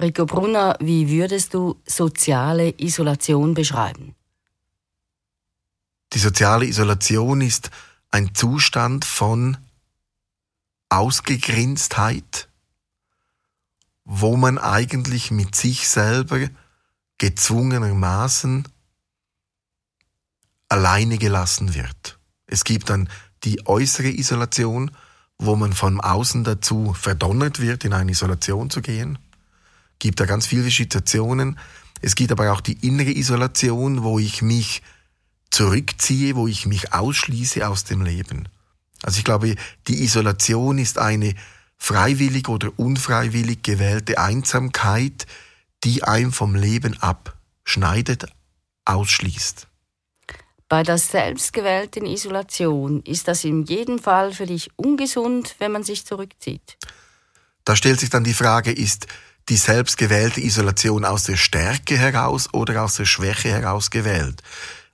Rico Brunner, wie würdest du soziale Isolation beschreiben? Die soziale Isolation ist ein Zustand von Ausgegrenzt,heit wo man eigentlich mit sich selber gezwungenermaßen alleine gelassen wird. Es gibt dann die äußere Isolation, wo man von außen dazu verdonnert wird, in eine Isolation zu gehen. Gibt da ganz viele Situationen. Es gibt aber auch die innere Isolation, wo ich mich zurückziehe, wo ich mich ausschließe aus dem Leben. Also ich glaube, die Isolation ist eine freiwillig oder unfreiwillig gewählte Einsamkeit, die einem vom Leben abschneidet, ausschließt. Bei der selbstgewählten Isolation ist das in jedem Fall für dich ungesund, wenn man sich zurückzieht. Da stellt sich dann die Frage, ist die selbstgewählte Isolation aus der Stärke heraus oder aus der Schwäche heraus gewählt?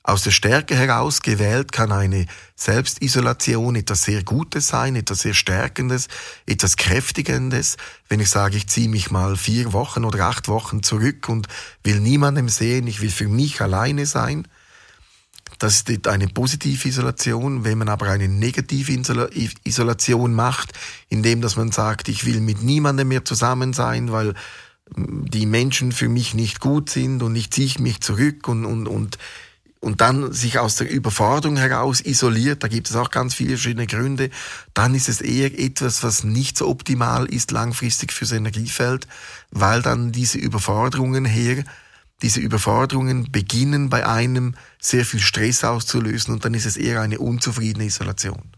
Aus der Stärke heraus gewählt kann eine Selbstisolation etwas sehr Gutes sein, etwas sehr Stärkendes, etwas Kräftigendes. Wenn ich sage, ich ziehe mich mal vier Wochen oder acht Wochen zurück und will niemandem sehen, ich will für mich alleine sein. Das ist eine positive Isolation. Wenn man aber eine negative Isolation macht, indem dass man sagt, ich will mit niemandem mehr zusammen sein, weil die Menschen für mich nicht gut sind und ich ziehe mich zurück und, und, und und dann sich aus der Überforderung heraus isoliert, da gibt es auch ganz viele verschiedene Gründe, dann ist es eher etwas, was nicht so optimal ist langfristig fürs Energiefeld, weil dann diese Überforderungen her, diese Überforderungen beginnen bei einem sehr viel Stress auszulösen und dann ist es eher eine unzufriedene Isolation.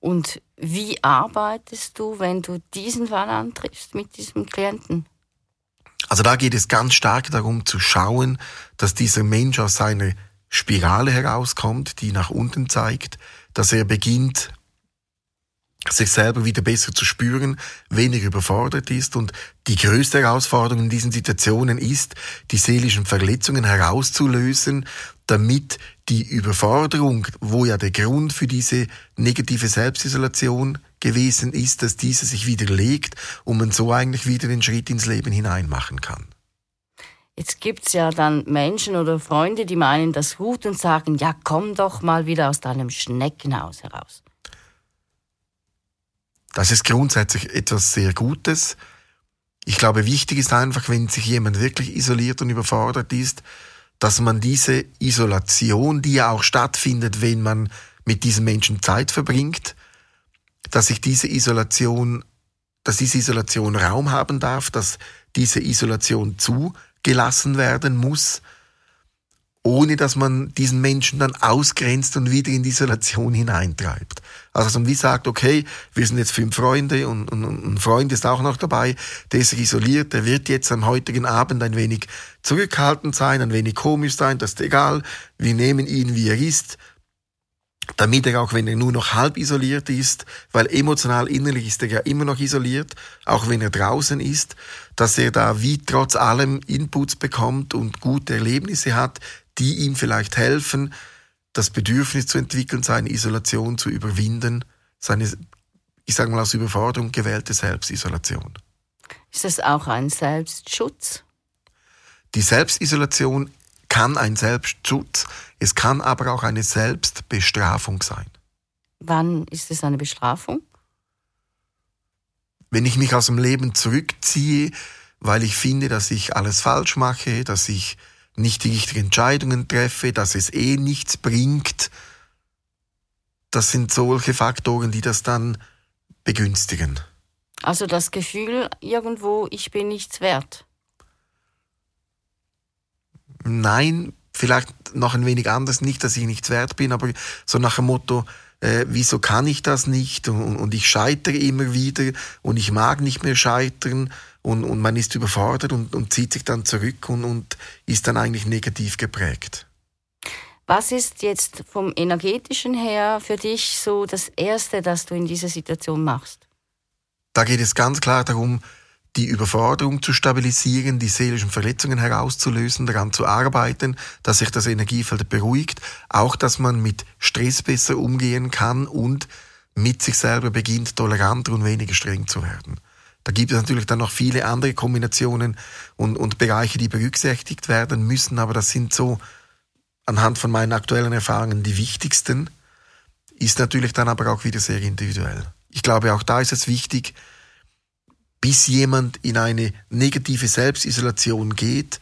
Und wie arbeitest du, wenn du diesen Fall antriffst mit diesem Klienten? Also da geht es ganz stark darum zu schauen, dass dieser Mensch aus seiner Spirale herauskommt, die nach unten zeigt, dass er beginnt, sich selber wieder besser zu spüren, weniger überfordert ist. Und die größte Herausforderung in diesen Situationen ist, die seelischen Verletzungen herauszulösen, damit die Überforderung, wo ja der Grund für diese negative Selbstisolation gewesen ist, dass diese sich widerlegt und man so eigentlich wieder den Schritt ins Leben hinein machen kann. Jetzt gibt es ja dann Menschen oder Freunde, die meinen das gut und sagen, ja, komm doch mal wieder aus deinem Schneckenhaus heraus. Das ist grundsätzlich etwas sehr Gutes. Ich glaube, wichtig ist einfach, wenn sich jemand wirklich isoliert und überfordert ist, dass man diese Isolation, die ja auch stattfindet, wenn man mit diesen Menschen Zeit verbringt, dass sich diese Isolation, dass diese Isolation Raum haben darf, dass diese Isolation zugelassen werden muss, ohne dass man diesen Menschen dann ausgrenzt und wieder in die Isolation hineintreibt. Also dass man wie sagt, okay, wir sind jetzt fünf Freunde und, und, und ein Freund ist auch noch dabei, der ist isoliert, der wird jetzt am heutigen Abend ein wenig zurückhaltend sein, ein wenig komisch sein, das ist egal, wir nehmen ihn, wie er ist, damit er auch, wenn er nur noch halb isoliert ist, weil emotional innerlich ist er ja immer noch isoliert, auch wenn er draußen ist, dass er da wie trotz allem Inputs bekommt und gute Erlebnisse hat, die ihm vielleicht helfen, das Bedürfnis zu entwickeln, seine Isolation zu überwinden, seine, ich sage mal aus Überforderung gewählte Selbstisolation. Ist das auch ein Selbstschutz? Die Selbstisolation kann ein Selbstschutz, es kann aber auch eine Selbstbestrafung sein. Wann ist es eine Bestrafung? Wenn ich mich aus dem Leben zurückziehe, weil ich finde, dass ich alles falsch mache, dass ich nicht die richtigen Entscheidungen treffe, dass es eh nichts bringt, das sind solche Faktoren, die das dann begünstigen. Also das Gefühl irgendwo, ich bin nichts wert. Nein, vielleicht noch ein wenig anders, nicht, dass ich nichts wert bin, aber so nach dem Motto, äh, wieso kann ich das nicht und, und, ich scheitere immer wieder und ich mag nicht mehr scheitern und, und man ist überfordert und, und zieht sich dann zurück und, und ist dann eigentlich negativ geprägt. Was ist jetzt vom energetischen her für dich so das Erste, das du in dieser Situation machst? Da geht es ganz klar darum, die Überforderung zu stabilisieren, die seelischen Verletzungen herauszulösen, daran zu arbeiten, dass sich das Energiefeld beruhigt, auch dass man mit Stress besser umgehen kann und mit sich selber beginnt, toleranter und weniger streng zu werden. Da gibt es natürlich dann noch viele andere Kombinationen und, und Bereiche, die berücksichtigt werden müssen, aber das sind so anhand von meinen aktuellen Erfahrungen die wichtigsten, ist natürlich dann aber auch wieder sehr individuell. Ich glaube, auch da ist es wichtig, bis jemand in eine negative Selbstisolation geht,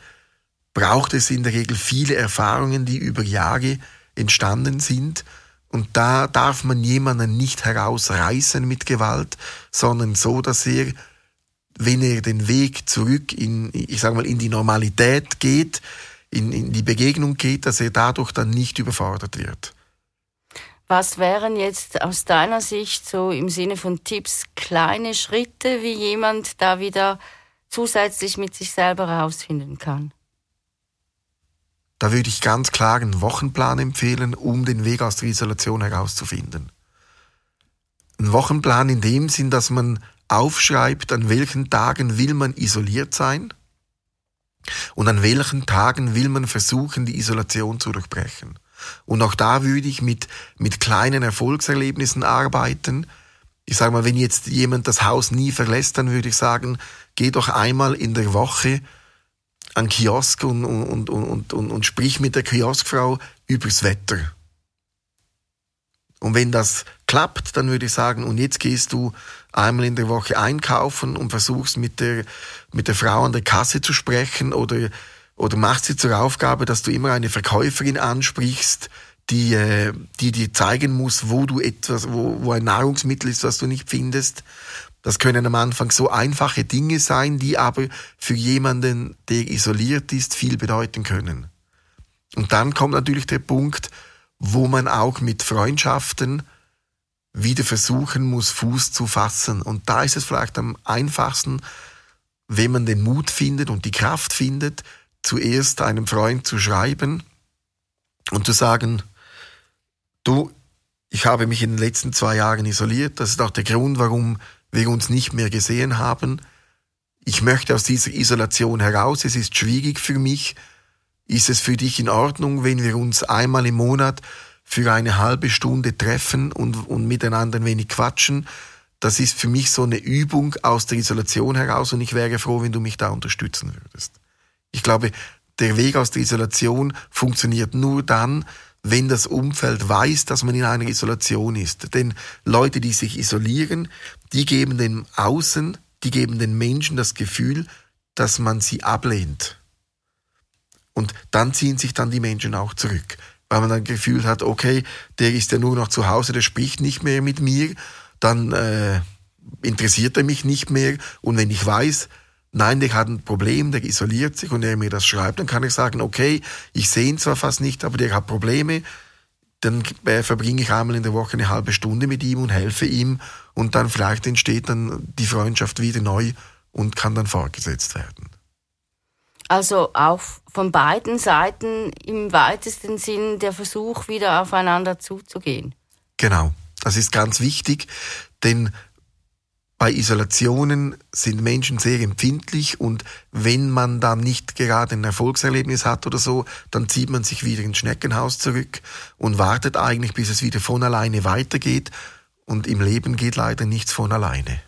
braucht es in der Regel viele Erfahrungen, die über Jahre entstanden sind. Und da darf man jemanden nicht herausreißen mit Gewalt, sondern so, dass er wenn er den Weg zurück in, ich sage mal, in die Normalität geht, in, in die Begegnung geht, dass er dadurch dann nicht überfordert wird. Was wären jetzt aus deiner Sicht so im Sinne von Tipps kleine Schritte, wie jemand da wieder zusätzlich mit sich selber herausfinden kann? Da würde ich ganz klar einen Wochenplan empfehlen, um den Weg aus der Isolation herauszufinden. Ein Wochenplan in dem Sinn, dass man aufschreibt, an welchen Tagen will man isoliert sein und an welchen Tagen will man versuchen, die Isolation zu durchbrechen. Und auch da würde ich mit, mit kleinen Erfolgserlebnissen arbeiten. Ich sage mal, wenn jetzt jemand das Haus nie verlässt, dann würde ich sagen, geh doch einmal in der Woche an Kiosk und, und, und, und, und sprich mit der Kioskfrau übers Wetter. Und wenn das klappt, dann würde ich sagen, und jetzt gehst du einmal in der Woche einkaufen und versuchst mit der, mit der Frau an der Kasse zu sprechen oder, oder machst sie zur Aufgabe, dass du immer eine Verkäuferin ansprichst, die, äh, die dir zeigen muss, wo du etwas, wo, wo ein Nahrungsmittel ist, was du nicht findest. Das können am Anfang so einfache Dinge sein, die aber für jemanden, der isoliert ist, viel bedeuten können. Und dann kommt natürlich der Punkt, wo man auch mit Freundschaften wieder versuchen muss, Fuß zu fassen. Und da ist es vielleicht am einfachsten, wenn man den Mut findet und die Kraft findet, zuerst einem Freund zu schreiben und zu sagen, du, ich habe mich in den letzten zwei Jahren isoliert, das ist auch der Grund, warum wir uns nicht mehr gesehen haben. Ich möchte aus dieser Isolation heraus, es ist schwierig für mich. Ist es für dich in Ordnung, wenn wir uns einmal im Monat für eine halbe Stunde treffen und, und miteinander ein wenig quatschen. Das ist für mich so eine Übung aus der Isolation heraus und ich wäre froh, wenn du mich da unterstützen würdest. Ich glaube, der Weg aus der Isolation funktioniert nur dann, wenn das Umfeld weiß, dass man in einer Isolation ist. Denn Leute, die sich isolieren, die geben dem Außen, die geben den Menschen das Gefühl, dass man sie ablehnt. Und dann ziehen sich dann die Menschen auch zurück weil man dann Gefühl hat, okay, der ist ja nur noch zu Hause, der spricht nicht mehr mit mir, dann äh, interessiert er mich nicht mehr. Und wenn ich weiß, nein, der hat ein Problem, der isoliert sich und er mir das schreibt, dann kann ich sagen, okay, ich sehe ihn zwar fast nicht, aber der hat Probleme, dann äh, verbringe ich einmal in der Woche eine halbe Stunde mit ihm und helfe ihm und dann vielleicht entsteht dann die Freundschaft wieder neu und kann dann fortgesetzt werden. Also auch von beiden Seiten im weitesten Sinn der Versuch, wieder aufeinander zuzugehen. Genau, das ist ganz wichtig, denn bei Isolationen sind Menschen sehr empfindlich und wenn man dann nicht gerade ein Erfolgserlebnis hat oder so, dann zieht man sich wieder ins Schneckenhaus zurück und wartet eigentlich, bis es wieder von alleine weitergeht und im Leben geht leider nichts von alleine.